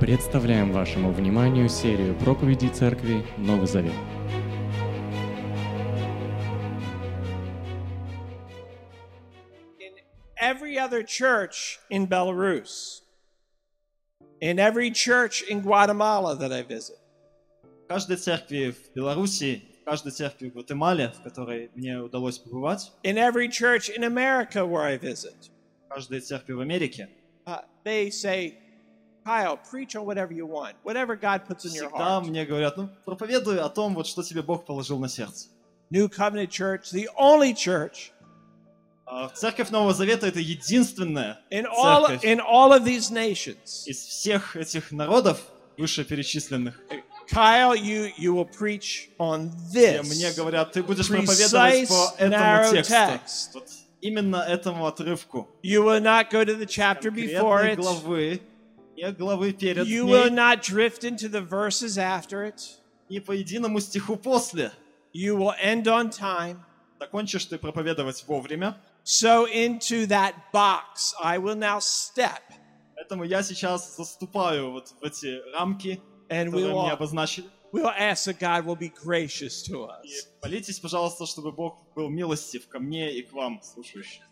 Представляем вашему вниманию серию проповедей церкви Новый Завет. in every other church in Belarus, in every church in Guatemala that I visit, В каждой церкви в Беларуси, в каждой церкви в Гватемале, в которой мне удалось побывать, in every church in America where I visit, в каждой церкви в Америке, uh, they say, Kyle, preach on whatever you want, whatever God puts in your всегда heart. мне говорят, ну, проповедуй о том, вот что тебе Бог положил на сердце. New Covenant Church, the only church А Церковь Нового Завета — это единственная in all церковь in all of these nations. из всех этих народов, вышеперечисленных, Kyle, you you will preach on this. мне говорят, ты будешь проповедовать по этому тексту. text. Вот именно этому отрывку. You will not go to the chapter before it. главы, не главы перед You will ней, not drift into the verses after it. не по единому стиху после. You will end on time. Закончишь ты проповедовать вовремя, So into that box I will now step, Поэтому я сейчас заступаю вот в эти рамки, and we которые мне обозначили. we will ask that God will be gracious to И us. молитесь, пожалуйста, чтобы Бог был милостив ко мне и к вам, слушающим.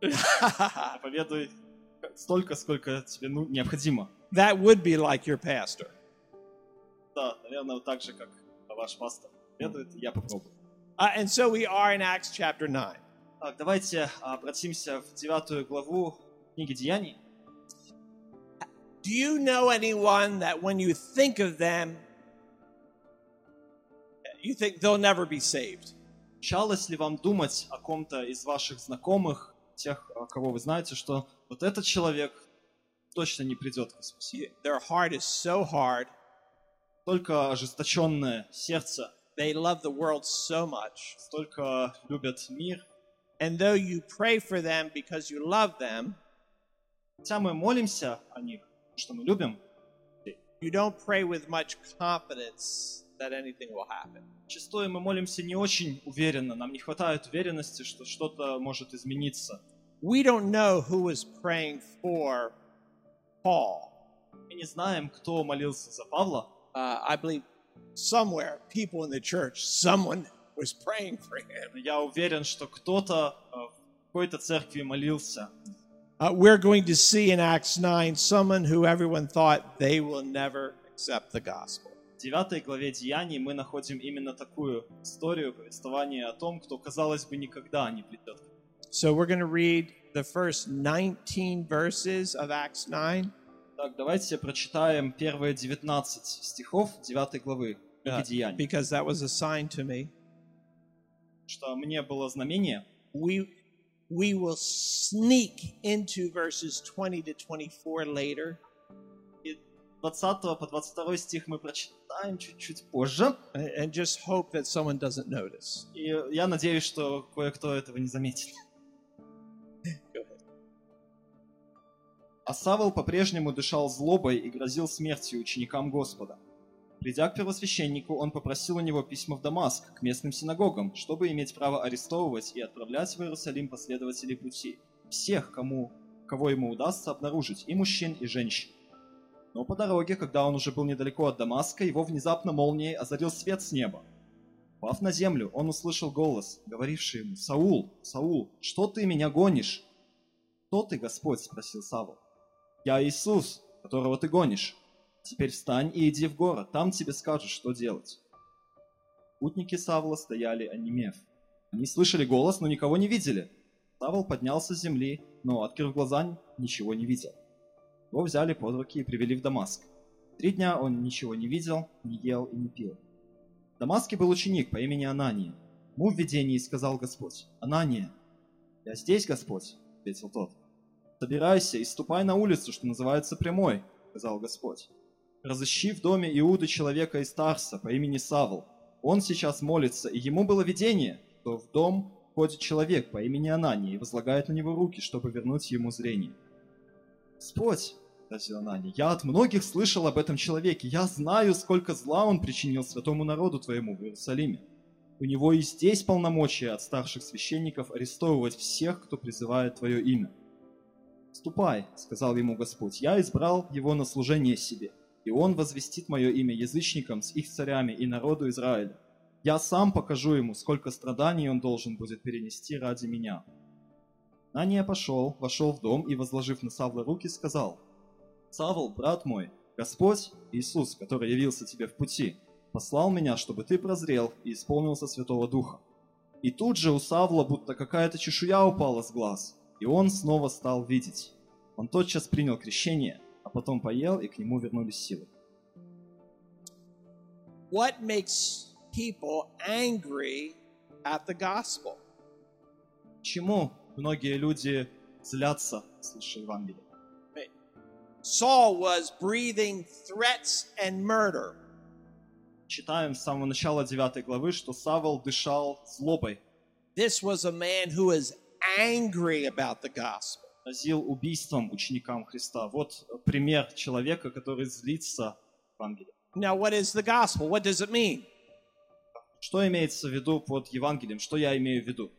Проповедуй столько, сколько тебе ну, необходимо. that would be like your pastor. Да, наверное, так же, как ваш пастор проповедует, я попробую. Uh, and so we are in Acts chapter 9. Так, давайте обратимся в девятую главу книги Деяний. Do you know anyone that when you think of them, you think they'll never be saved? Случалось ли вам думать о ком-то из ваших знакомых, тех, а, кого вы знаете, что вот этот человек точно не придет к Иисусу? Their heart is so hard. Только ожесточенное сердце, They love the world so much. столько любят мир. And though you pray for them because you love them, Хотя мы молимся о них, что мы любим, you don't pray with much confidence that anything will happen. Зачастую мы молимся не очень уверенно, нам не хватает уверенности, что что-то может измениться. We don't know who was praying for Paul. Мы не знаем, кто молился за Павла. Uh, I believe somewhere, people in the church, someone was praying for him. Я уверен, что кто-то э, в какой-то церкви молился. Uh, we're going to see in Acts 9 someone who everyone thought they will never accept the gospel. В девятой главе Деяний мы находим именно такую историю, повествование о том, кто, казалось бы, никогда не придет. So we're going to read the first 19 verses of Acts 9. Так, давайте прочитаем первые 19 стихов 9 главы uh, книги Деяний. because that was assigned to me. Что мне было знамение, We we will sneak into verses 20 to 24 later, и 20 по 22 стих мы прочитаем чуть-чуть позже. and and just hope that someone doesn't notice. И я надеюсь, что кое-кто этого не заметит. А Савол по-прежнему дышал злобой и грозил смертью ученикам Господа. Придя к первосвященнику, он попросил у него письма в Дамаск, к местным синагогам, чтобы иметь право арестовывать и отправлять в Иерусалим последователей пути, всех, кому, кого ему удастся обнаружить, и мужчин, и женщин. Но по дороге, когда он уже был недалеко от Дамаска, его внезапно молнией озарил свет с неба. Пав на землю, он услышал голос, говоривший ему, «Саул, Саул, что ты меня гонишь?» «Кто ты, Господь?» – спросил Савол. «Я Иисус, которого ты гонишь. Теперь встань и иди в город, там тебе скажут, что делать». Путники Савла стояли, онемев. Они слышали голос, но никого не видели. Савол поднялся с земли, но, открыв глаза, ничего не видел. Его взяли под руки и привели в Дамаск. Три дня он ничего не видел, не ел и не пил. В Дамаске был ученик по имени Анания. Ему в видении сказал Господь, «Анания». «Я здесь, Господь», — ответил тот. «Собирайся и ступай на улицу, что называется прямой», — сказал Господь. «Разыщи в доме Иуды человека из Тарса по имени Савл. Он сейчас молится, и ему было видение, что в дом входит человек по имени Анания и возлагает на него руки, чтобы вернуть ему зрение». «Господь», — сказал Анания, — «я от многих слышал об этом человеке. Я знаю, сколько зла он причинил святому народу твоему в Иерусалиме. У него и здесь полномочия от старших священников арестовывать всех, кто призывает твое имя». «Ступай», — сказал ему Господь, — «я избрал его на служение себе, и он возвестит мое имя язычникам с их царями и народу Израиля. Я сам покажу ему, сколько страданий он должен будет перенести ради меня». Нания пошел, вошел в дом и, возложив на Савла руки, сказал, «Савл, брат мой, Господь, Иисус, который явился тебе в пути, послал меня, чтобы ты прозрел и исполнился Святого Духа. И тут же у Савла будто какая-то чешуя упала с глаз, и он снова стал видеть. Он тотчас принял крещение, а потом поел, и к нему вернулись силы. What makes people angry at the gospel? Почему многие люди злятся, слыша Евангелие? Saul was breathing threats and murder. Читаем с самого начала 9 главы, что Савол дышал злобой, This was a man who was angry about the gospel. грозил убийством ученикам Христа. Вот пример человека, который злится в Евангелии. Now, what is the gospel? What does it mean? Что имеется в виду под Евангелием? Что я имею в виду?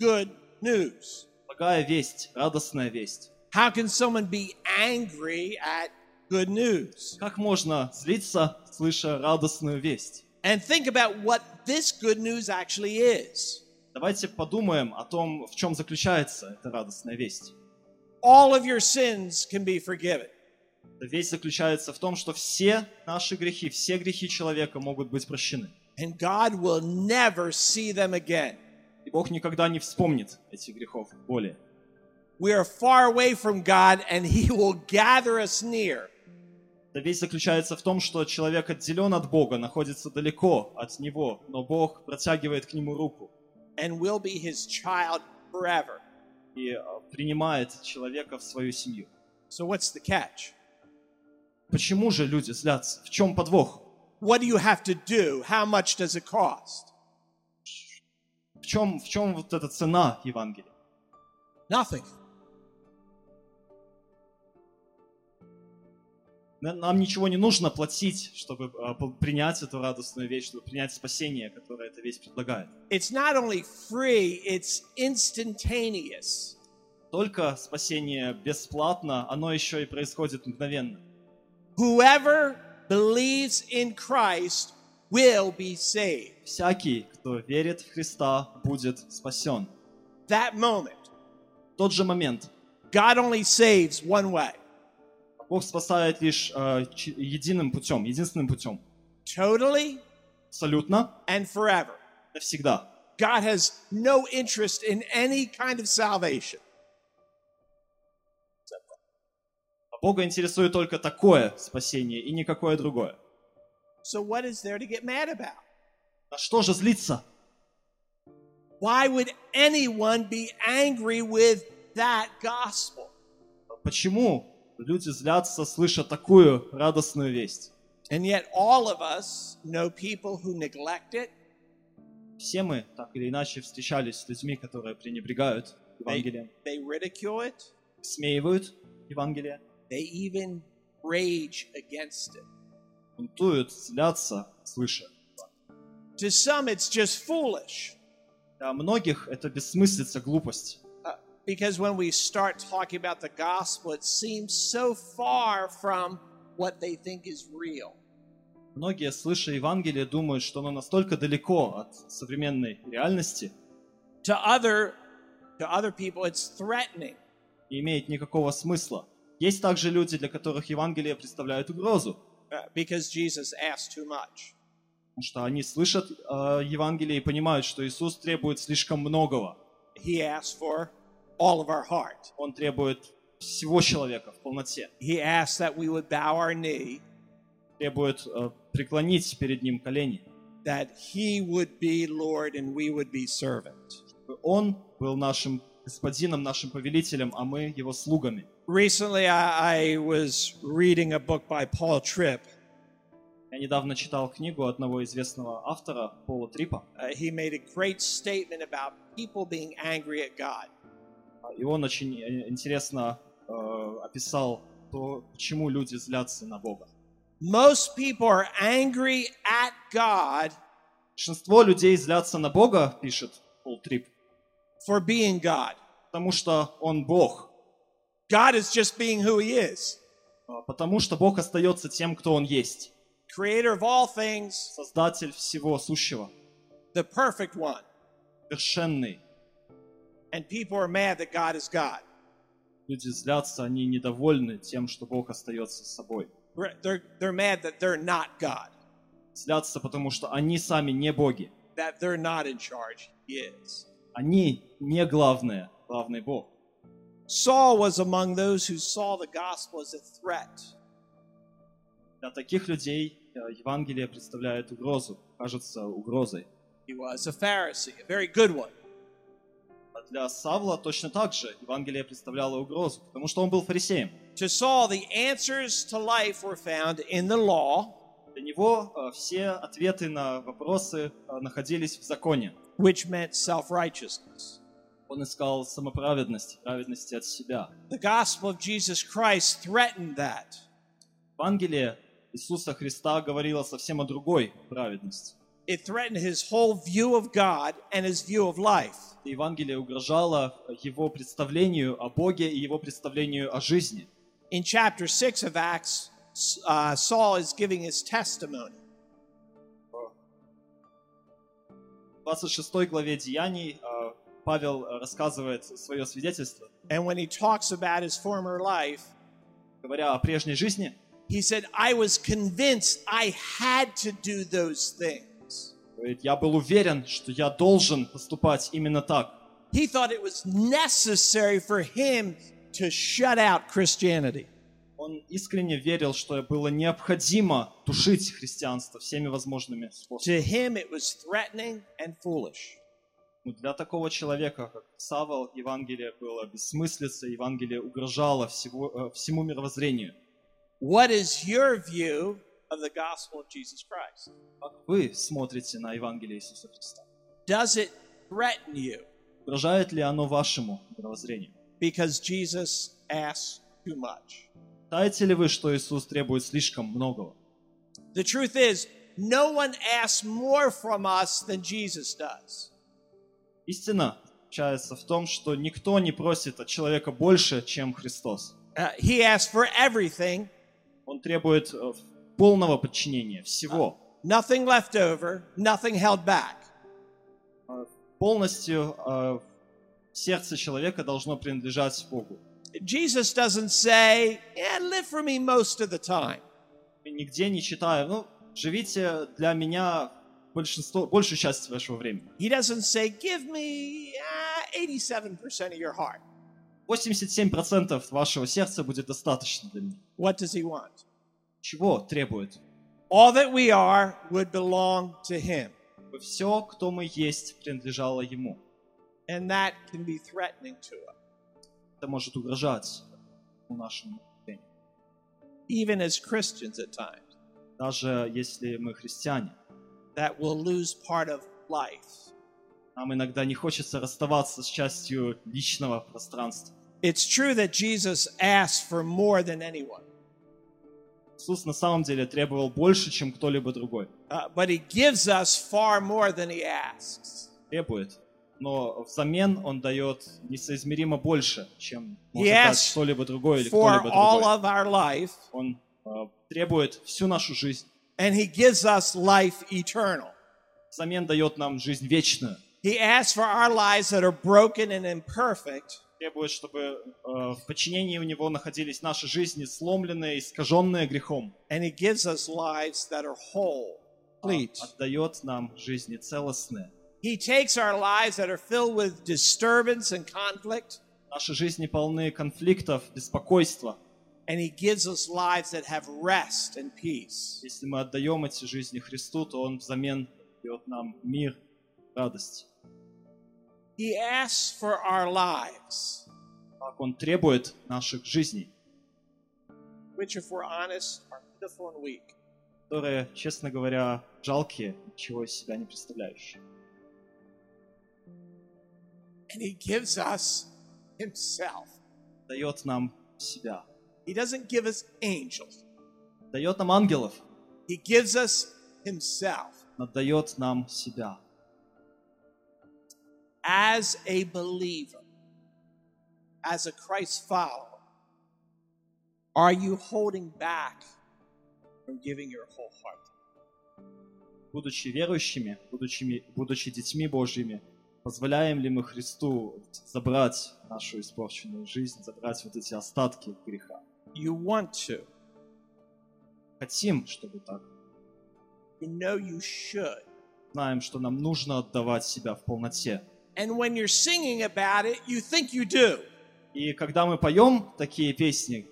Good news. Благая весть, радостная весть. How can someone be angry at good news? Как можно злиться, слыша радостную весть? And think about what this good news actually is. Давайте подумаем о том, в чем заключается эта радостная весть. All of your sins can be forgiven. Весть заключается в том, что все наши грехи, все грехи человека могут быть прощены. And God will never see them again. И Бог никогда не вспомнит этих грехов более. We are far away from God, and He will gather us near. Эта весть заключается в том, что человек отделен от Бога, находится далеко от Него, но Бог протягивает к нему руку and will be His child forever. и э, принимает человека в свою семью. So, what's the catch? Почему же люди злятся? В чем подвох? What do you have to do? How much does it cost? В чем, в чем вот эта цена Евангелия? Nothing. Нам ничего не нужно платить, чтобы по- принять эту радостную вещь, чтобы принять спасение, которое эта вещь предлагает. It's not only free, it's instantaneous. Только спасение бесплатно, оно еще и происходит мгновенно. Whoever believes in Christ will be saved. Всякий, кто верит в Христа, будет спасен. That moment, тот же момент God only saves one way Бог спасает лишь э, единым путем, единственным путем. totally Абсолютно, and forever. навсегда. God has no interest in any kind of salvation. А Бога интересует только такое спасение и никакое другое. So, what is there to get mad about? На что же злиться? Why would anyone be angry with that gospel? Почему люди злятся, слыша такую радостную весть? And yet, all of us know people who neglect it, Все мы так или иначе встречались с людьми, которые пренебрегают Евангелием, they ridicule it, смеивают Евангелие, they even rage against it. бунтуют, злятся, слыша. To some, it's just foolish. Для многих это бессмыслица, глупость. Because when we start talking about the gospel, it seems so far from what they think is real. Многие, слыша Евангелие, думают, что оно настолько далеко от современной реальности, To other, to other people, it's threatening. не имеет никакого смысла. Есть также люди, для которых Евангелие представляет угрозу, uh, because Jesus asked too much. потому что они слышат э, Евангелие и понимают, что Иисус требует слишком многого. He asked for all of our heart. Он требует всего человека в полноте, He asked that we would bow our knee, требует э, преклонить перед Ним колени, that He would be Lord and we would be servant. чтобы Он был нашим господином, нашим повелителем, а мы Его слугами. Recently, I, I was reading a book by Paul Tripp. Я недавно читал книгу одного известного автора, Пола Трипа, Uh, he made a great statement about people being angry at God. И он очень э, интересно э, описал то, почему люди злятся на Бога. Most people are angry at God Большинство людей злятся на Бога, пишет Пол Трип, for being God. потому что Он Бог. God is just being who He is А, Потому что Бог остается тем, кто Он есть. creator of all things, Создатель всего сущего. the perfect one. Совершенный. And people are mad that God is God. Люди злятся, они недовольны тем, что Бог остается с собой. They're, they're mad that they're not God, Злятся, потому что они сами не боги. that they're not in charge. He is. Они не главное, главный Бог. Saul was among those who saw the gospel as a threat. Для таких людей э, Евангелие представляет угрозу, кажется угрозой. He was a Pharisee, a very good one. Для Савла точно так же Евангелие представляло угрозу, потому что он был фарисеем. To Saul, the answers to life were found in the law, Для него э, все ответы на вопросы э, находились в законе. which meant self righteousness. Он искал самоправедности, праведности от себя. The gospel of Jesus Christ threatened that. Евангелие Иисуса Христа говорило совсем о другой праведности. It threatened his whole view of God and his view of life. Евангелие угрожало его представлению о Боге и его представлению о жизни. In chapter 6 of Acts, uh, Saul is giving his testimony. В 26 главе Деяний э, Павел рассказывает свое свидетельство, And when he talks about his former life, говоря о прежней жизни. he said, I was convinced I had to do those things. Говорит, я был уверен, что я должен поступать именно так. He thought it was necessary for him to shut out Christianity. Он искренне верил, что было необходимо тушить христианство всеми возможными способами. To him, it was threatening and foolish. Но для такого человека, как Савол, Евангелие было бессмыслица, Евангелие угрожало всего, э, всему мировоззрению. What is your view of the gospel of Jesus Christ? Как вы смотрите на Евангелие Иисуса Христа? Does it threaten you Угрожает ли оно вашему мировоззрению? because Jesus asks too much? Считаете ли вы, что Иисус требует слишком многого? The truth is, no one asks more from us than Jesus does. Истина заключается в том, что никто не просит от человека больше, чем Христос. Uh, he asks for everything, Он требует э, полного подчинения, всего. nothing left over, nothing held back. Полностью э, сердце человека должно принадлежать Богу. Jesus doesn't say, Yeah, live for me most of the time. Нигде не читаю, ну, живите для меня большинство, большую часть вашего времени. He doesn't say, Give me uh, 87% of your heart. 87% вашего сердца будет достаточно для меня. What does he want? Чего требует? All that we are would belong to him. Чтобы все, кто мы есть, принадлежало Ему. And that can be threatening to us, Это может угрожать нашему мышлению. even as Christians at times, Даже если мы христиане. that we'll lose part of life. Нам иногда не хочется расставаться с частью личного пространства. It's true that Jesus asked for more than anyone, Иисус на самом деле требовал больше, чем кто-либо другой. uh, but he gives us far more than he asks. Требует. Но взамен Он дает несоизмеримо больше, чем может дать что-либо другое или кто-либо all другой. of our life, Он э, требует всю нашу жизнь. and he gives us life eternal. Взамен дает нам жизнь вечную. He asks for our lives that are broken and imperfect, Требует, чтобы э, в подчинении у Него находились наши жизни, сломленные, искаженные грехом. and he gives us lives that are whole, А complete. Отдает нам жизни целостные. He takes our lives that are filled with disturbance and conflict, Наши жизни полны конфликтов, беспокойства. and he gives us lives that have rest and peace. Если мы отдаем эти жизни Христу, то Он взамен дает нам мир, радость. He asks for our lives, Так Он требует наших жизней, which, if we're honest, are pitiful and weak. которые, честно говоря, жалкие, ничего из себя не представляющие. And he gives us himself. Дает нам себя. He doesn't give us angels, Дает нам ангелов, he gives us himself. но дает нам себя. As a believer, as a Christ follower, Are you holding back from giving your whole heart? Будучи верующими, будучи, будучи детьми Божьими, позволяем ли мы Христу забрать нашу испорченную жизнь, забрать вот эти остатки греха? You want to. Хотим, чтобы так. You know you should. Знаем, что нам нужно отдавать себя в полноте. And when you're singing about it, you think you do. И когда мы поем такие песни,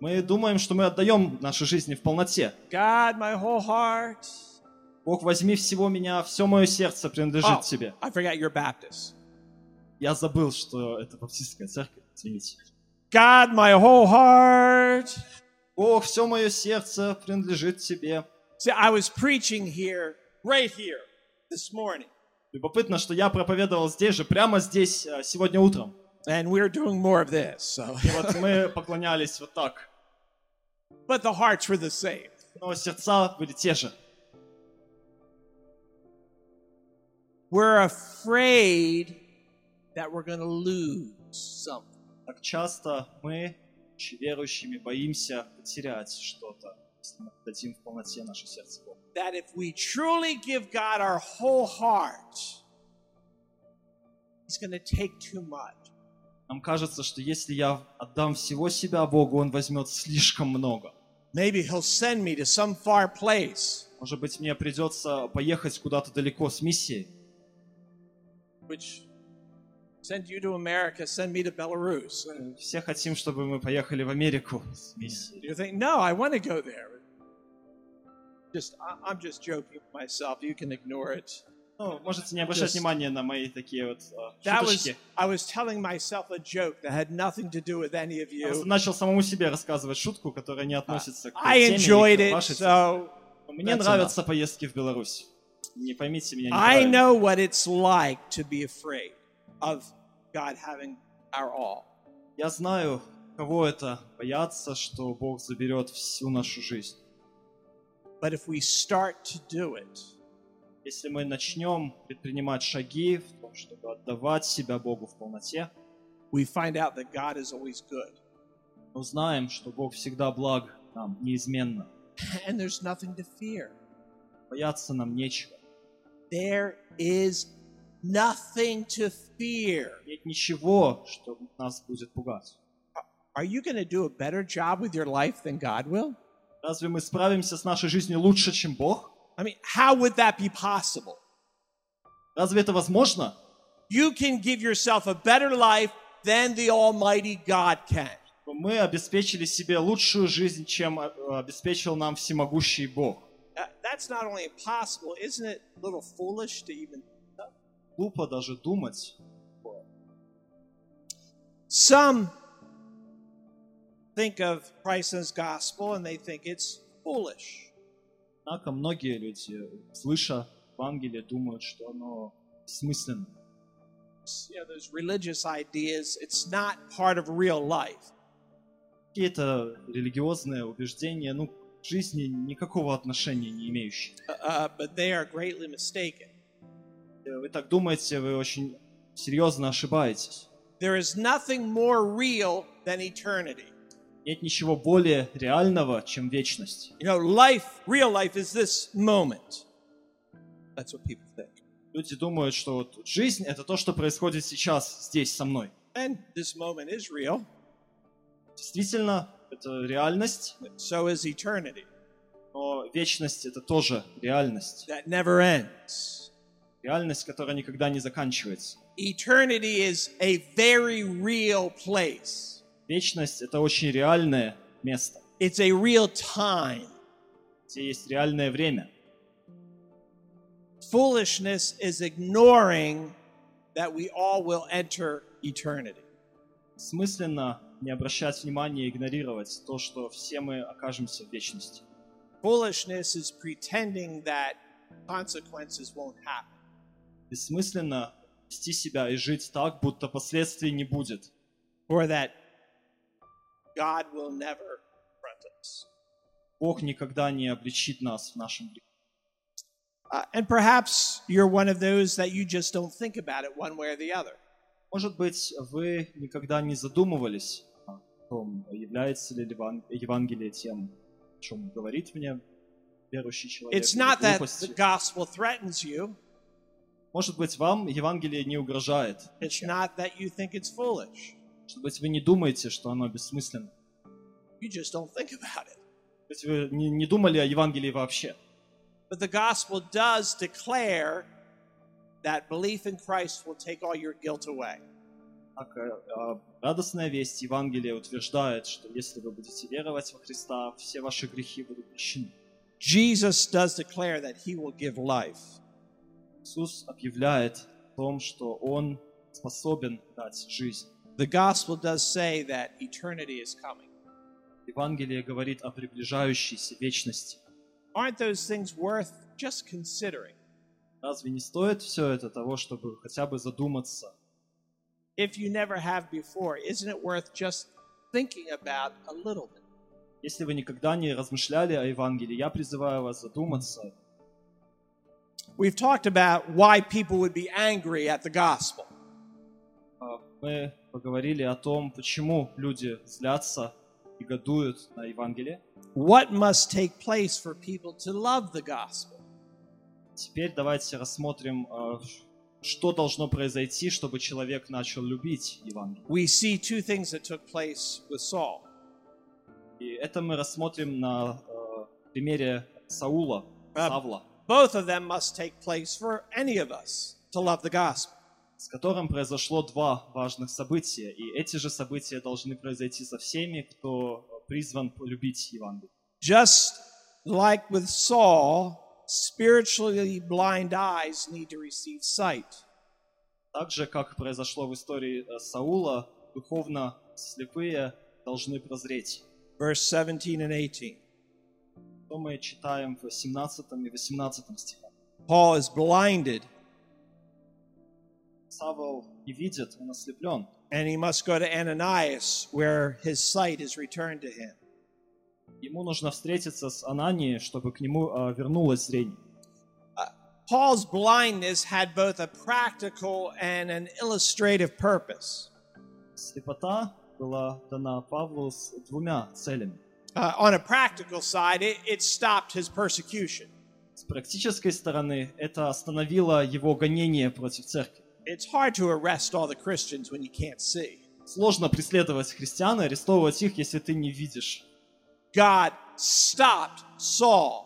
мы думаем, что мы отдаем нашей жизни в полноте. God, my whole heart. Бог, возьми всего меня, все мое сердце принадлежит Oh, тебе. I forgot you're Baptist. Я забыл, что это баптистская церковь, извините. God, my whole heart. Бог, все мое сердце принадлежит тебе. See, I was preaching here, right here, this morning, Любопытно, что я проповедовал здесь же, прямо здесь, э, сегодня утром. and we're doing more of this. So, И вот мы поклонялись вот так. but the hearts were the same. Но сердца были те же. We're afraid that we're going to lose something. Так часто мы, верующими, боимся потерять что-то, если мы дадим в полноте наше сердце Богу. That if we truly give God our whole heart, He's going to take too much. Нам кажется, что если я отдам всего себя Богу, Он возьмет слишком много. Maybe He'll send me to some far place, Может быть, мне придется поехать куда-то далеко с миссией. which send you to America, send me to Belarus. Все хотим, чтобы мы поехали в Америку с миссией. You think, no, I want to go there. Just, I- I'm just joking with myself. You can ignore it. Ну, можете не обращать Just- внимания на мои такие вот э, That was, шуточки. I was telling myself a joke that had nothing to do with any of Я you. начал самому себе рассказывать шутку, которая не относится к I теме enjoyed или к it, вашей теме. so Мне нравятся поездки в Беларусь. Не поймите меня I неправильно. know what it's like to be afraid of God having our all. Я знаю, кого это бояться, что Бог заберет всю нашу жизнь. But if we start to do it, Если мы начнем предпринимать шаги в том, чтобы отдавать себя Богу в полноте, we find out that God is always good. мы узнаем, что Бог всегда благ нам, неизменно. And there's nothing to fear. Бояться нам нечего. There is nothing to fear. Нет ничего, что нас будет пугать. Are you going to do a better job with your life than God will? Разве мы справимся с нашей жизнью лучше, чем Бог? I mean, how would that be possible? Разве это возможно? You can give yourself a better life than the Almighty God can. Мы обеспечили себе лучшую жизнь, чем э, обеспечил нам всемогущий Бог. Uh, That's not only impossible, isn't it a little foolish to even. Глупо даже думать. Some think of His gospel and they think it's foolish. Однако многие люди, слыша Евангелие, думают, что оно бессмысленно. Know, those religious ideas, it's not part of real life. Какие-то религиозные убеждения, ну, к жизни никакого отношения не имеющие. Uh, uh, but they are greatly mistaken. Э, Вы так думаете, вы очень серьезно ошибаетесь. There is nothing more real than eternity. Нет ничего более реального, чем вечность. You know, life, real life is this moment. That's what people think. Люди думают, что вот жизнь — это то, что происходит сейчас, здесь, со мной. And this moment is real. Действительно, это реальность, So is eternity. но вечность — это тоже реальность. That never ends. Реальность, которая никогда не заканчивается. Eternity is a very real place. Вечность — это очень реальное место, It's a real time. где есть реальное время. Foolishness is ignoring that we all will enter eternity. Смысленно не обращать внимания и игнорировать то, что все мы окажемся в вечности. Foolishness is pretending that consequences won't happen. Бессмысленно вести себя и жить так, будто последствий не будет. or that God will never confront us. Бог никогда не обличит нас в нашем грехе. Uh, and perhaps you're one of those that you just don't think about it one way or the other. Может быть, вы никогда не задумывались о том, является ли Еван- Евангелие тем, о чем говорит мне верующий человек. It's или not that глупостью. the gospel threatens you, Может быть, вам Евангелие не угрожает. it's not that you think it's foolish. Может быть, вы не думаете, что оно бессмысленно. You just don't think about it. Есть вы не, не думали о Евангелии вообще. But the gospel does declare that belief in Christ will take all your guilt away. Э, э, радостная весть Евангелия утверждает, что если вы будете веровать во Христа, все ваши грехи будут прощены. Jesus does declare that he will give life. Иисус объявляет о том, что Он способен дать жизнь. The gospel does say that eternity is coming. Евангелие говорит о приближающейся вечности. Aren't those things worth just considering? Разве не стоит все это того, чтобы хотя бы задуматься? If you never have before, isn't it worth just thinking about a little bit? Если вы никогда не размышляли о Евангелии, я призываю вас задуматься. We've talked about why people would be angry at the gospel. А, Мы поговорили о том, почему люди злятся и гадуют на Евангелие. What must take place for people to love the gospel? Теперь давайте рассмотрим, а, что должно произойти, чтобы человек начал любить Евангелие. We see two things that took place with Saul. И это мы рассмотрим на э, примере Саула. Савла, Both of them must take place for any of us to love the gospel. С которым произошло два важных события. И эти же события должны произойти со всеми, кто призван полюбить Евангелие. Just like with Saul, spiritually blind eyes need to receive sight. Так же, как произошло в истории э, Саула, духовно слепые должны прозреть. Verse 17 and 18. Что мы читаем в 17 и 18 стихах. Paul is blinded Савол не видит, он ослеплен. and he must go to Ananias where his sight is returned to him. Ему нужно встретиться с Ананией, чтобы к нему э, вернулось зрение. Paul's blindness had both a practical and an illustrative purpose. Слепота была дана Павлу с двумя целями. Uh, on a practical side, it, it stopped his persecution. С практической стороны, это остановило его гонение против церкви. It's hard to arrest all the Christians when you can't see. Сложно преследовать христиан и арестовывать их, если ты не видишь. God stopped Saul,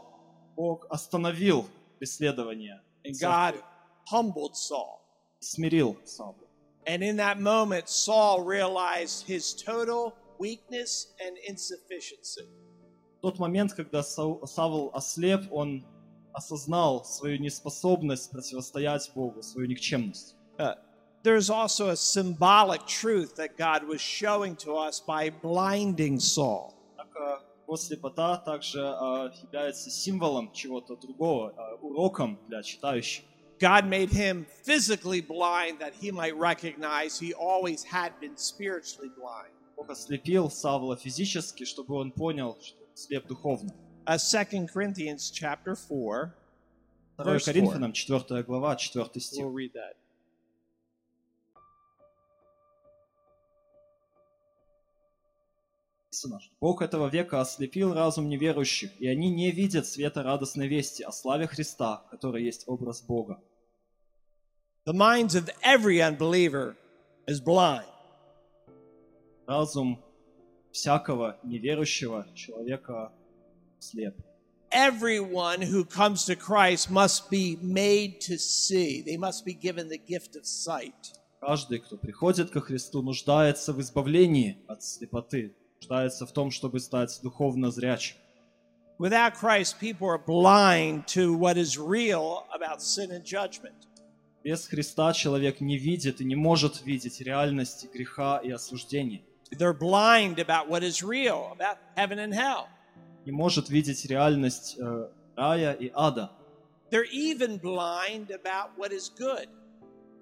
Бог остановил преследование and God humbled Saul. смирил Савла. And in that moment, Saul realized his total weakness and insufficiency. Тот момент, когда Савл ослеп, он осознал свою неспособность противостоять Богу, свою никчемность. Uh, there's also a symbolic truth that God was showing to us by blinding Saul. Однако его слепота также а, является символом чего-то другого, а, уроком для читающих. God made him physically blind that he might recognize he always had been spiritually blind. Бог ослепил Савла физически, чтобы он понял, что он слеп духовно. Uh, 2 Corinthians chapter 4. 2 Verse Коринфянам, 4 глава, 4 стих. We'll read that. Написано, что Бог этого века ослепил разум неверующих, и они не видят света радостной вести о славе Христа, который есть образ Бога. The minds of every unbeliever is blind. Разум всякого неверующего человека слеп. Everyone who comes to Christ must be made to see. They must be given the gift of sight. Каждый, кто приходит ко Христу, нуждается в избавлении от слепоты, нуждается в том, чтобы стать духовно зрячим. Without Christ, people are blind to what is real about sin and judgment. Без Христа человек не видит и не может видеть реальности греха и осуждения. They're blind about what is real, about heaven and hell. Не может видеть реальность э, рая и ада. They're even blind about what is good.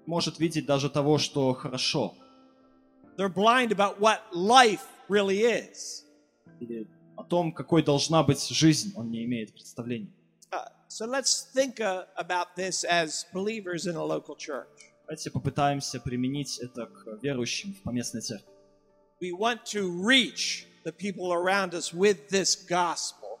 Может видеть даже того, что хорошо. They're blind about what life really is. Или о том, какой должна быть жизнь, он не имеет представления. Uh, so let's think uh, about this as believers in a local church. Давайте попытаемся применить это к верующим в поместной церкви. We want to reach the people around us with this gospel.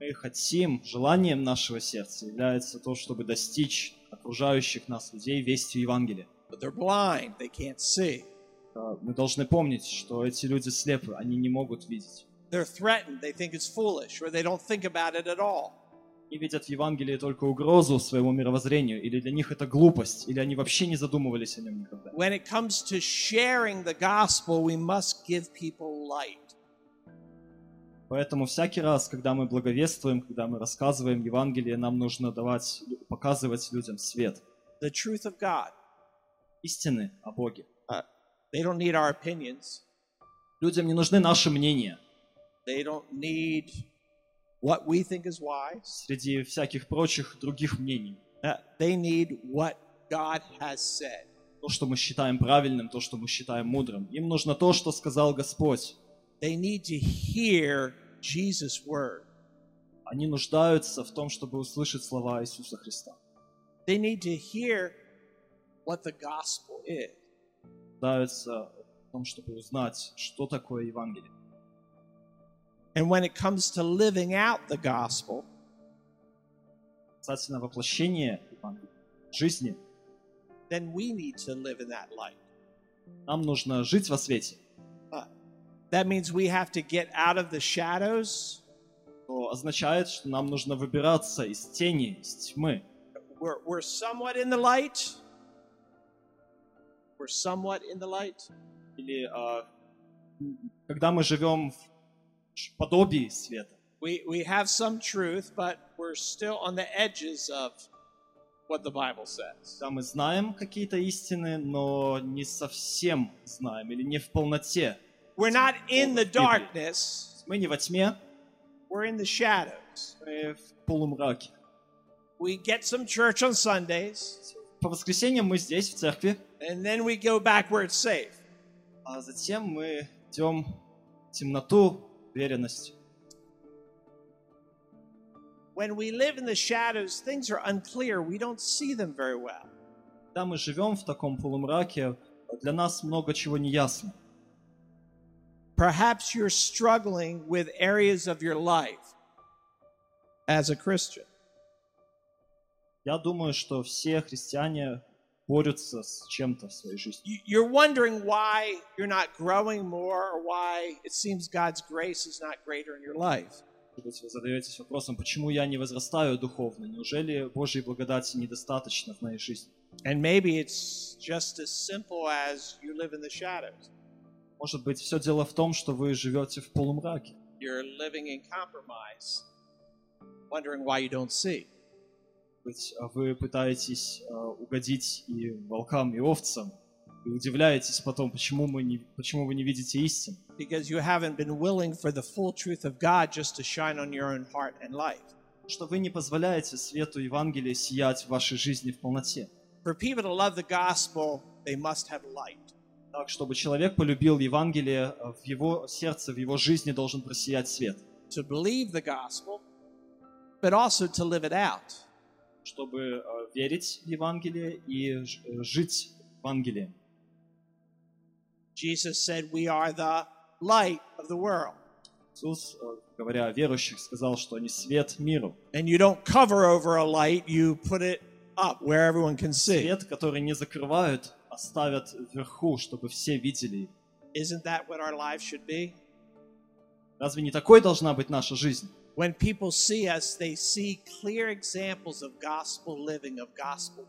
Мы хотим, желанием нашего сердца является то, чтобы достичь окружающих нас людей вестью Евангелия. But they're blind, they can't see. А, Мы должны помнить, что эти люди слепы, они не могут видеть. They're threatened, they think it's foolish, or they don't think about it at all. Они видят в Евангелии только угрозу своему мировоззрению, или для них это глупость, или они вообще не задумывались о нем никогда. When it comes to sharing the gospel, we must give people light. Поэтому всякий раз, когда мы благовествуем, когда мы рассказываем Евангелие, нам нужно давать, показывать людям свет, The truth of God. истины о Боге. They don't need our opinions. Людям не нужны наши мнения. They don't need what we think is wise. Среди всяких прочих других мнений. Uh, They need what God has said. То, что мы считаем правильным, то, что мы считаем мудрым. Им нужно то, что сказал Господь. They need to hear Jesus' word. Они нуждаются в том, чтобы услышать слова Иисуса Христа. They need to hear what the gospel is. Нуждаются в том, чтобы узнать, что такое Евангелие. And when it comes to living out the gospel, Касательно воплощения Евангелия жизни, then we need to live in that light. нам нужно жить во свете. That means we have to get out of the shadows. То означает, что нам нужно выбираться из тени, из тьмы. We're, we're somewhat in the light. We're somewhat in the light. Или а, когда мы живем в подобии света, We, we have some truth, but we're still on the edges of what the Bible says. когда мы знаем какие-то истины, но не совсем знаем или не в полноте. We're not in the Библии. darkness, Мы не во тьме, we're in the shadows. мы в полумраке. We get some church on Sundays, По воскресеньям мы здесь, в церкви, and then we go back where it's safe. а затем мы идем в темноту уверенностью. When we live in the shadows, things are unclear. We don't see them very well. Когда мы живем в таком полумраке, для нас много чего не ясно. Perhaps you're struggling with areas of your life as a Christian. Я думаю, что все христиане борются с чем-то в своей жизни. You- You're wondering why you're not growing more or why it seems God's grace is not greater in your life. Может вы задаетесь вопросом, почему я не возрастаю духовно? Неужели Божьей благодати недостаточно в моей жизни? And maybe it's just as simple as you live in the shadows. Может быть, все дело в том, что вы живете в полумраке. You're living in compromise, wondering why you don't see. Быть, а вы пытаетесь э, угодить и волкам, и овцам, и удивляетесь потом, почему, мы не, почему вы не видите истин. Because you haven't been willing for the full truth of God just to shine on your own heart and life. Что вы не позволяете свету Евангелия сиять в вашей жизни в полноте. For people to love the gospel, they must have light. Так, чтобы человек полюбил Евангелие, э, в его сердце, в его жизни должен просиять свет. To believe the gospel, but also to live it out. Чтобы э, верить в Евангелие и э, жить Евангелием. Jesus said, We are the light of the world. Иисус, э, говоря о верующих, сказал, что они свет миру. And you don't cover over a light, you put it up where everyone can see. Свет, который не закрывают, оставят вверху, чтобы все видели. Isn't that what our lives should be? Разве не такой должна быть наша жизнь? When people see us, they see clear examples of gospel living, of gospel.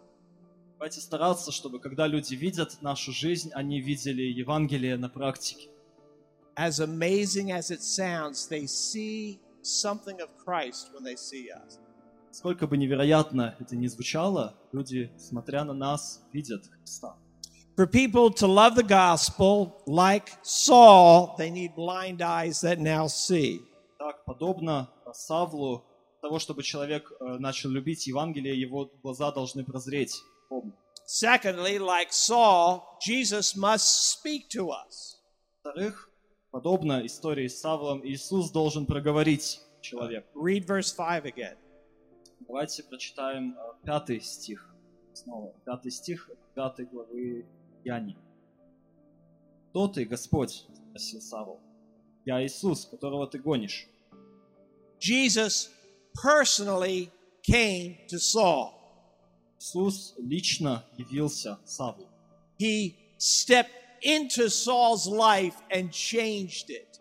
Давайте стараться, чтобы когда люди видят нашу жизнь, они видели Евангелие на практике. As amazing as it sounds, they see something of Christ when they see us. Сколько бы невероятно это ни звучало, люди, смотря на нас, видят Христа. For people to love the gospel, like Saul, they need blind eyes that now see. Так, подобно Савлу, для того, чтобы человек э, начал любить Евангелие, его глаза должны прозреть. Secondly, like Saul, Jesus must speak to us. Во-вторых, подобно истории с Савлом, Иисус должен проговорить человеку. Read verse 5 again. Давайте прочитаем э, пятый стих. Снова пятый стих пятой главы Яни. «Кто ты, Господь?» — спросил Савл. «Я Иисус, которого ты гонишь». Jesus personally came to Saul. Иисус лично явился Савлу. He stepped into Saul's life and changed it.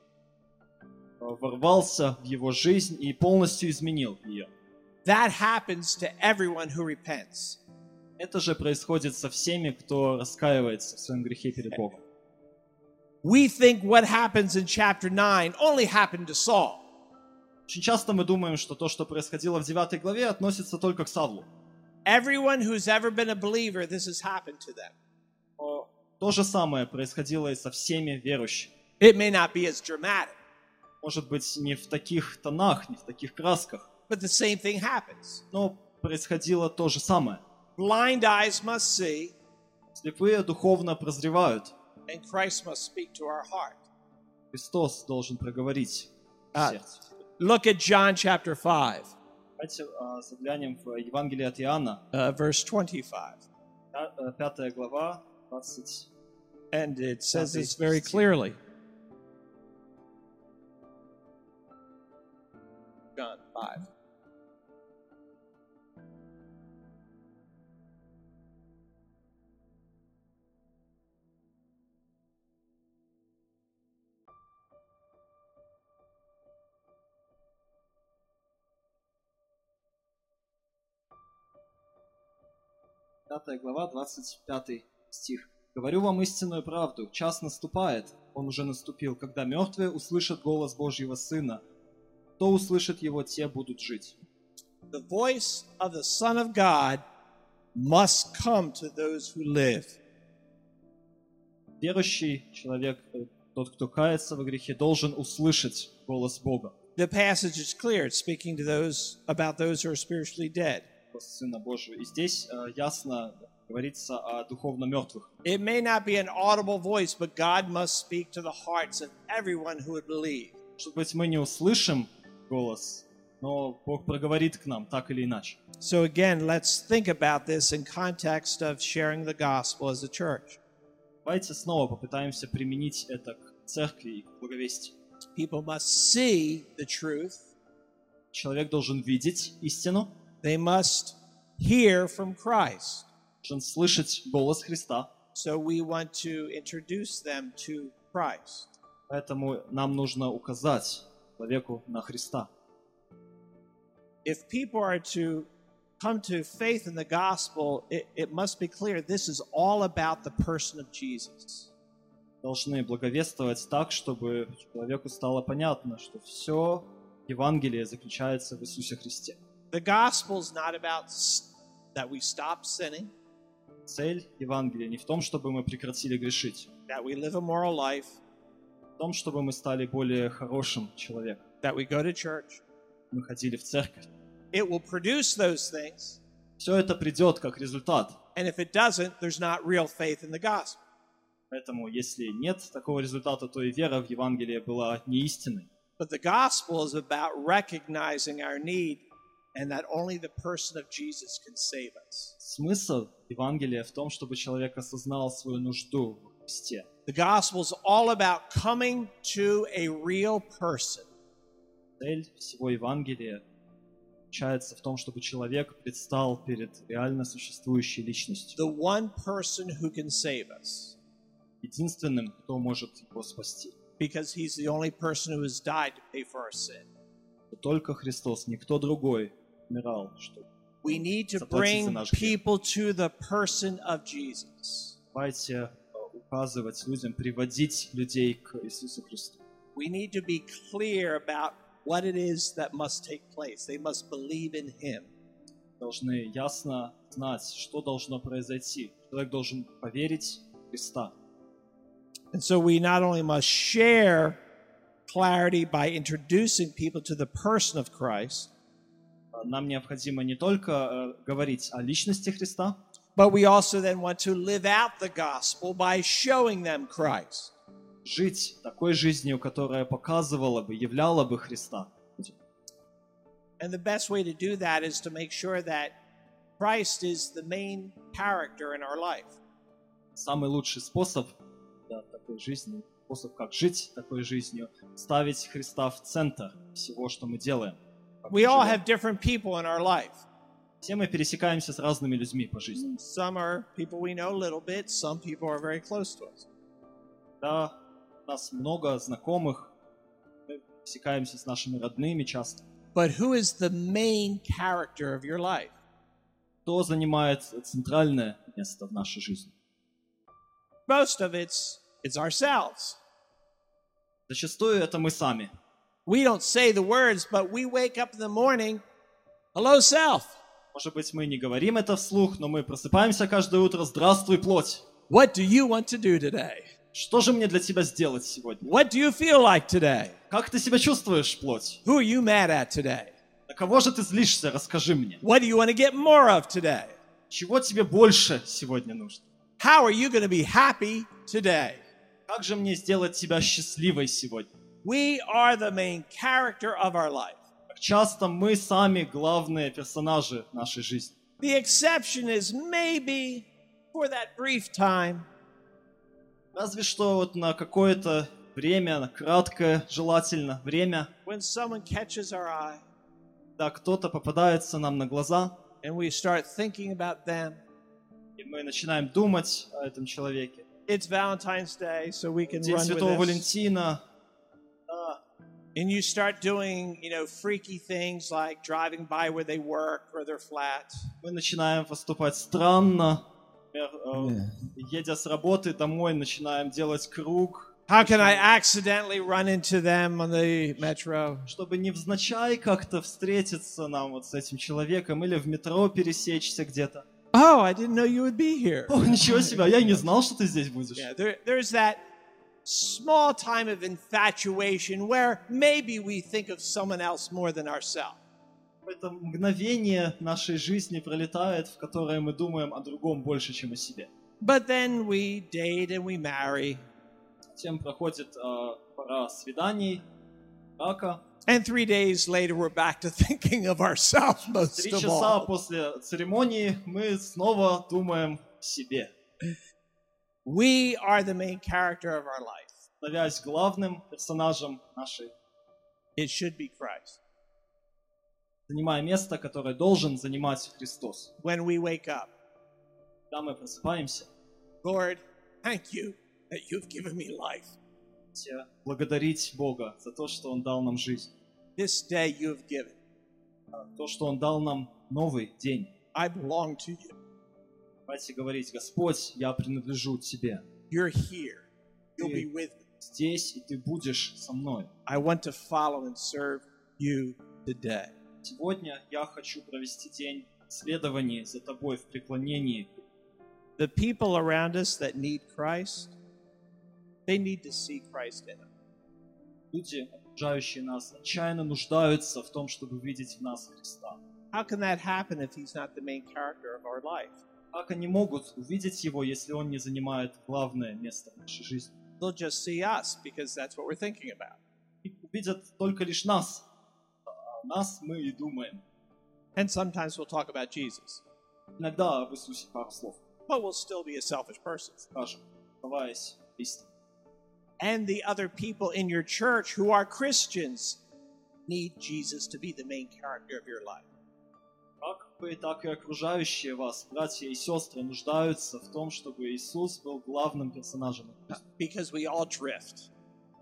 ворвался в его жизнь и полностью изменил ее. That happens to everyone who repents. Это же происходит со всеми, кто раскаивается в своем грехе перед Богом. We think what happens in chapter 9 only happened to Saul. Очень часто мы думаем, что то, что происходило в 9 главе, относится только к Савлу. Everyone who's ever been a believer, this has happened to them. Но то же самое происходило и со всеми верующими. It may not be as dramatic, Может быть, не в таких тонах, не в таких красках, but the same thing happens. но происходило то же самое. Blind eyes must see, Слепые духовно прозревают. and Christ must speak to our heart. Христос должен проговорить А. сердце. Look at John chapter 5, Давайте а, заглянем в Евангелие от Иоанна, uh, verse 25. пя- э, пятая глава, 20 And it says Copy. this very clearly. John 5. Пятая глава, 25 стих. «Говорю вам истинную правду, час наступает, он уже наступил, когда мертвые услышат голос Божьего Сына. Кто услышит его, те будут жить». The voice of the Son of God must come to those who live. Верующий человек, тот, кто кается во грехе, должен услышать голос Бога, The passage is clear. It's speaking to those about those who are spiritually dead. Сына Божьего. И здесь э, ясно говорится о духовно мертвых. It may not be an audible voice, but God must speak to the hearts of everyone who would believe. Может быть, мы не услышим голос, но Бог проговорит к нам так или иначе. So again, let's think about this in context of sharing the gospel as a church. Давайте снова попытаемся применить это к церкви и к благовестию. People must see the truth. Человек должен видеть истину, They must hear from Christ. должен слышать голос Христа. So we want to introduce them to Christ. Поэтому нам нужно указать человеку на Христа. If people are to come to faith in the gospel, it, it must be clear this is all about the person of Jesus. Должны благовествовать так, чтобы человеку стало понятно, что все Евангелие заключается в Иисусе Христе. The gospel is not about that we stop sinning, Цель Евангелия не в том, чтобы мы прекратили грешить, that we live a moral life, в том, чтобы мы стали более хорошим человеком. that we go to church. Мы ходили в церковь. It will produce those things. Все это придет как результат. And if it doesn't, there's not real faith in the gospel. Поэтому, если нет такого результата, то и вера в Евангелие была не истинной. But the gospel is about recognizing our need and that only the person of Jesus can save us. Смысл Евангелия в том, чтобы человек осознал свою нужду в Христе. The gospel is all about coming to a real person. Цель всего Евангелия заключается в том, чтобы человек предстал перед реально существующей личностью, the one person who can save us единственным, кто может его спасти. because he's the only person who has died to pay for our sin. Только Христос, никто другой умирал, чтобы We need to Заплати за bring наш грех. people to the person of Jesus. давайте э, указывать людям, приводить людей к Иисусу Христу. We need to be clear about what it is that must take place. They must believe in him. Должны ясно знать, что должно произойти. Человек должен поверить в Христа. And so we not only must share clarity by introducing people to the person of Christ, Нам необходимо не только э, говорить о личности Христа, but we also then want to live out the gospel by showing them Christ. жить такой жизнью, которая показывала бы, являла бы Христа. And the best way to do that is to make sure that Christ is the main character in our life. Самый лучший способ да, такой жизни, способ, как жить такой жизнью, ставить Христа в центр всего, что мы делаем. Как мы We all живем. have different people in our life. Все мы пересекаемся с разными людьми по жизни. Some are people we know a little bit, some people are very close to us. Да, у нас много знакомых, мы пересекаемся с нашими родными часто. But who is the main character of your life? Кто занимает центральное место в нашей жизни? Most of it's it's ourselves. Зачастую это мы сами. We don't say the words, but we wake up in the morning, hello self. Может быть, мы не говорим это вслух, но мы просыпаемся каждое утро. Здравствуй, плоть! What do you want to do today? Что же мне для тебя сделать сегодня? What do you feel like today? Как ты себя чувствуешь, плоть? Who are you mad at today? На кого же ты злишься? Расскажи мне. What do you want to get more of today? Чего тебе больше сегодня нужно? How are you going to be happy today? Как же мне сделать тебя счастливой сегодня? We are the main character of our life. Часто мы сами главные персонажи нашей жизни. The exception is maybe for that brief time Разве что вот на какое-то время, на краткое желательно время, when someone catches our eye да, кто-то попадается нам на глаза, and we start thinking about them. и мы начинаем думать о этом человеке. It's Valentine's Day, so we can День run Святого with this. Валентина, And you start doing, you know, freaky things like driving by where they work or their flat. мы начинаем поступать странно. Например, э, едя с работы домой, начинаем делать круг, How can I accidentally run into them on the metro? чтобы невзначай как-то встретиться нам вот с этим человеком или в метро пересечься где-то. Oh, I didn't know you would be here. О, ничего себе, а я не знал, что ты здесь будешь. Yeah, there, there's that small time of infatuation where maybe we think of someone else more than ourselves. Это мгновение нашей жизни пролетает, в которое мы думаем о другом больше, чем о себе. But then we date and we marry, Затем проходит э, пора свиданий, брака. and three days later we're back to thinking of ourselves most Три of часа all. после церемонии мы снова думаем о себе, We are the main character of our life. становясь главным персонажем нашей, It should be Christ. занимая место, которое должен занимать Христос. When we wake up, Когда мы просыпаемся, Lord, thank you that you've given me life. те благодарить Бога за то, что Он дал нам жизнь, This day you have given. за то, что Он дал нам новый день. I belong to you. Давайте говорить, Господь, я принадлежу Тебе. You're here. You'll be with me. Здесь, и Ты будешь со мной. I want to follow and serve you today. Сегодня я хочу провести день в следовании за Тобой, в преклонении. The people around us that need Christ, they need to see Christ in them. Люди, окружающие нас, отчаянно нуждаются в том, чтобы видеть в нас Христа. How can that happen if he's not the main character of our life? Как они могут увидеть Его, если Он не занимает главное место в нашей жизни? They'll just see us because that's what we're thinking about. И увидят только лишь нас. А о нас мы и думаем. And sometimes we'll talk about Jesus, Иногда об Иисусе пару слов but we'll still be a selfish person. скажем, оставаясь истиной. And the other people in your church who are Christians need Jesus to be the main character of your life. Вы, так и окружающие вас, братья и сестры, нуждаются в том, чтобы Иисус был главным персонажем. Because we all drift.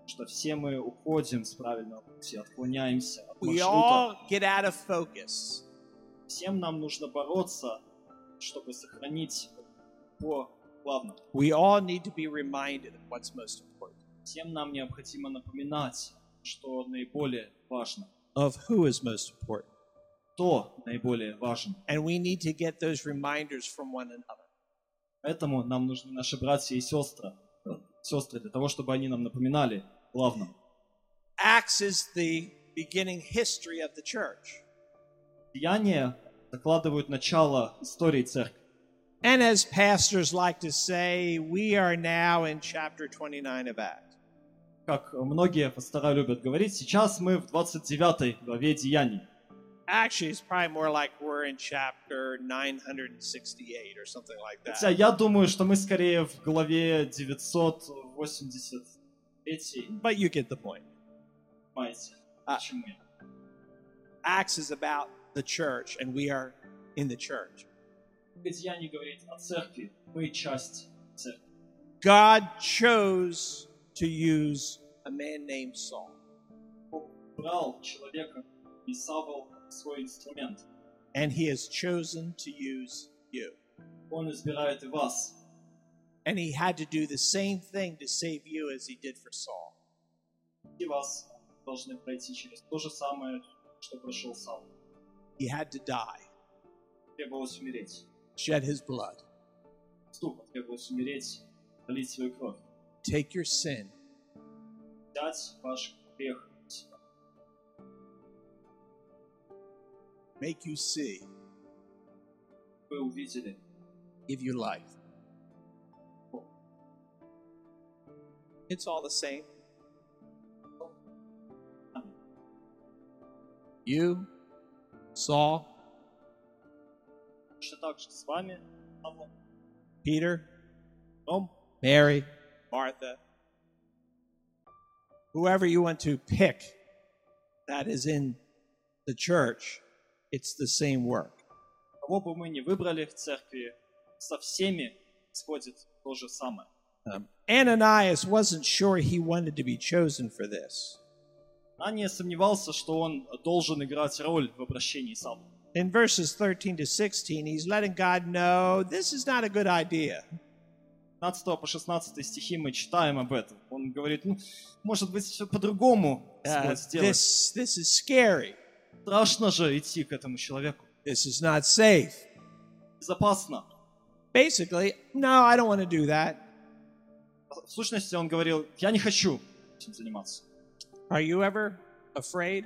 Что все мы уходим с правильного пути, отклоняемся от We all get out of focus. Всем нам нужно бороться, чтобы сохранить по главному. We all need to be reminded of what's most important, Всем нам необходимо напоминать, что наиболее важно. of who is most important. Кто наиболее важен. And we need to get those reminders from one another. Поэтому нам нужны наши братья и сестры, сестры для того, чтобы они нам напоминали главном. Acts is the beginning history of the church. Деяния закладывают начало истории церкви. And as pastors like to say, we are now in chapter 29 of Acts. Как многие пастора любят говорить, сейчас мы в 29 главе Деяний. Actually, it's probably more like we're in chapter 968 or something like Хотя that. я думаю, что мы скорее в главе 83 but you get the point. понимаете, А. почему я. Acts is about the church, and we are in the church. Деяния говорит о церкви, мы часть церкви. God chose to use a man named Saul. Бог брал человека и Савол свой инструмент. and he has chosen to use you. Он избирает и вас. And he had to do the same thing to save you as he did for Saul. И вас должны пройти через то же самое, что прошел Савол. He had to die, Требовалось умереть. shed his blood, Ступа требовалось умереть, пролить свою кровь. take your sin, Взять ваш грех make you see will visit it. give you life. It's all the same. You saw Peter, Mary, Martha, whoever you want to pick that is in the church it's the same work. кого бы мы ни выбрали в церкви, со всеми исходит то же самое. Um, Ananias wasn't sure he wanted to be chosen for this. А не сомневался, что он должен играть роль в обращении Савла. In verses 13 to 16, he's letting God know this is not a good idea. 15 по 16 стихи мы читаем об этом. Он говорит, ну, может быть, все по-другому Uh, сделает. this, this is scary. Страшно же идти к этому человеку. This is not safe. Безопасно. Basically, no, I don't want to do that. В сущности, он говорил, я не хочу этим заниматься. Are you ever afraid?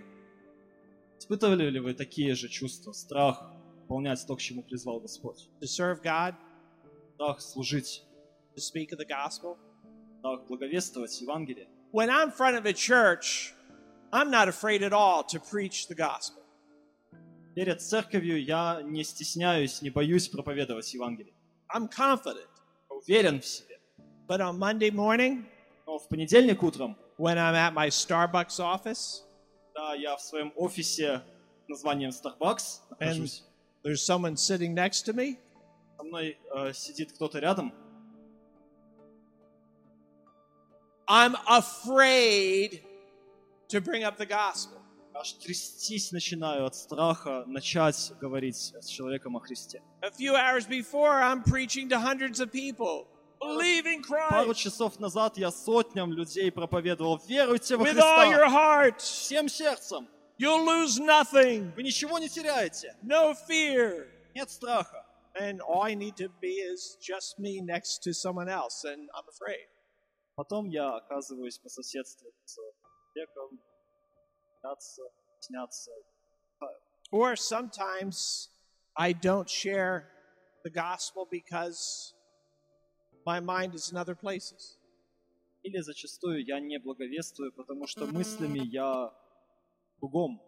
Испытывали ли вы такие же чувства? Страх выполнять то, к чему призвал Господь. To serve God? Страх служить. To speak of the gospel? Страх благовествовать Евангелие. When I'm in front of a church, I'm not afraid at all to preach the gospel. Перед церковью я не стесняюсь, не боюсь проповедовать Евангелие. I'm confident. Уверен в себе. But on Monday morning, Но в понедельник утром, when I'm at my Starbucks office, да, я в своем офисе с названием Starbucks and нахожусь. there's someone sitting next to me, Со мной э, сидит кто-то рядом. I'm afraid to bring up the gospel. Аж трястись начинаю от страха начать говорить с человеком о Христе. A few hours before, I'm preaching to hundreds of people. Believe in Пару Christ часов назад я сотням людей проповедовал, веруйте во with all your heart. всем сердцем. You'll lose nothing. Вы ничего не теряете, No fear. нет страха. And all I need to be is just me next to someone else, and I'm afraid. Потом я оказываюсь по соседству с человеком, сняться, сняться. Or sometimes I don't share the gospel because my mind is in other places. Или зачастую я не благовествую, потому что мыслями я в другом.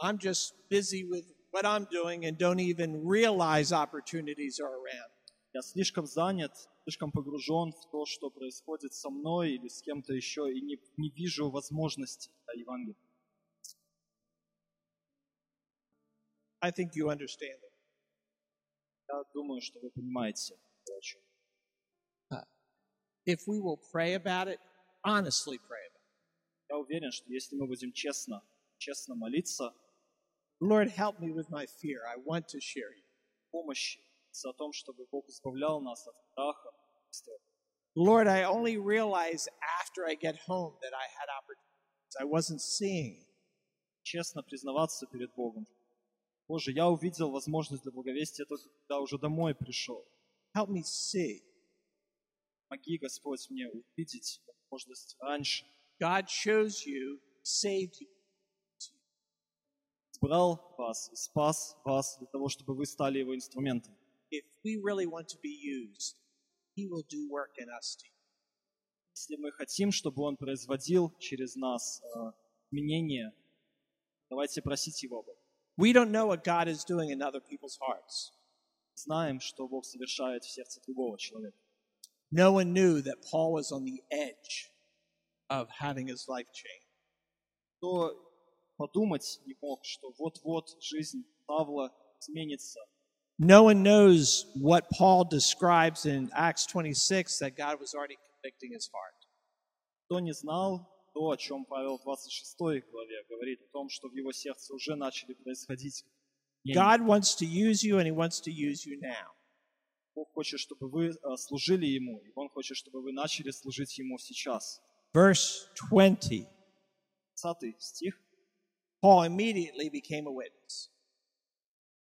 I'm just busy with what I'm doing and don't even realize opportunities are around. Я слишком занят, слишком погружен в то, что происходит со мной или с кем-то еще, и не, не вижу возможности для Евангелия. I think you understand it. Я думаю, что вы понимаете, о чем. If we will pray about it, honestly pray about it. Я уверен, что если мы будем честно, честно молиться, Lord, help me with my fear. I want to share you. помощи, о том, чтобы Бог избавлял нас от страха, страха. Lord, I only realize after I get home that I had opportunities. I wasn't seeing честно признаваться перед Богом. Боже, я увидел возможность для благовестия только когда уже домой пришел. Help me see. Помоги, Господь, мне увидеть возможность раньше. God chose you, saved you. Избрал вас и спас вас для того, чтобы вы стали Его инструментом. If we really want to be used, He will do work in us. To Если мы хотим, чтобы Он производил через нас э, изменения, давайте просить Его об этом. We don't know what God is doing in other people's hearts. Знаем, что Бог совершает в сердце другого человека. no one knew that Paul was on the edge of having his life changed. то подумать не мог, что вот-вот жизнь Павла изменится. No one knows what Paul describes in Acts 26 that God was already convicting his heart. Кто не знал то, о чем Павел в 26 главе говорит, о том, что в его сердце уже начали происходить. изменения. God wants to use you, and he wants to use you now. Бог хочет, чтобы вы э, служили Ему, и Он хочет, чтобы вы начали служить Ему сейчас. Verse 20 20 стих. Paul immediately became a witness.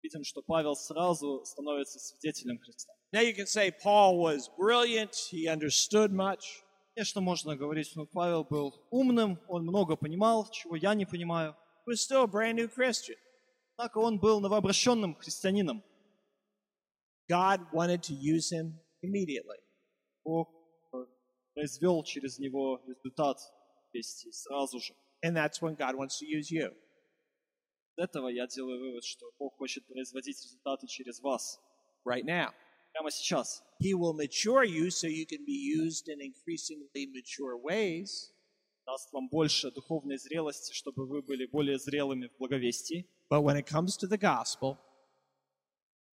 Видим, что Павел сразу становится свидетелем Христа. Now you can say Paul was brilliant, he understood much. Конечно, можно говорить, что Павел был умным, он много понимал, чего я не понимаю. He was still a brand new Christian. Однако он был новообращенным христианином. God wanted to use him immediately. Бог э, произвел через него результат вести сразу же. And that's when God wants to use you. Из этого я делаю вывод, что Бог хочет производить результаты через вас. right now. Прямо сейчас. He will mature you so you can be used in increasingly mature ways. Даст вам больше духовной зрелости, чтобы вы были более зрелыми в благовестии. But when it comes to the gospel,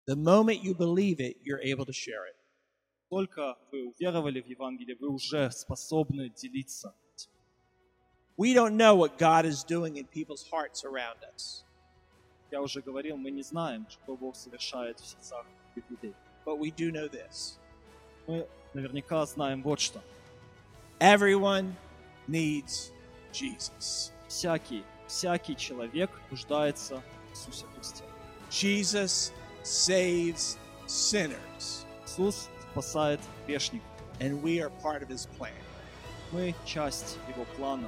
the moment you believe it, you're able to share it. Только вы уверовали в Евангелие, вы уже способны делиться. We don't know what God is doing in people's hearts around us, Я уже говорил, мы не знаем, что Бог совершает в сердцах людей. but we do know this. Мы наверняка знаем вот что. Everyone needs Jesus. Всякий, всякий человек нуждается в Иисусе Христе. Jesus saves sinners, Иисус спасает грешников. and we are part of his plan. Мы часть Его плана.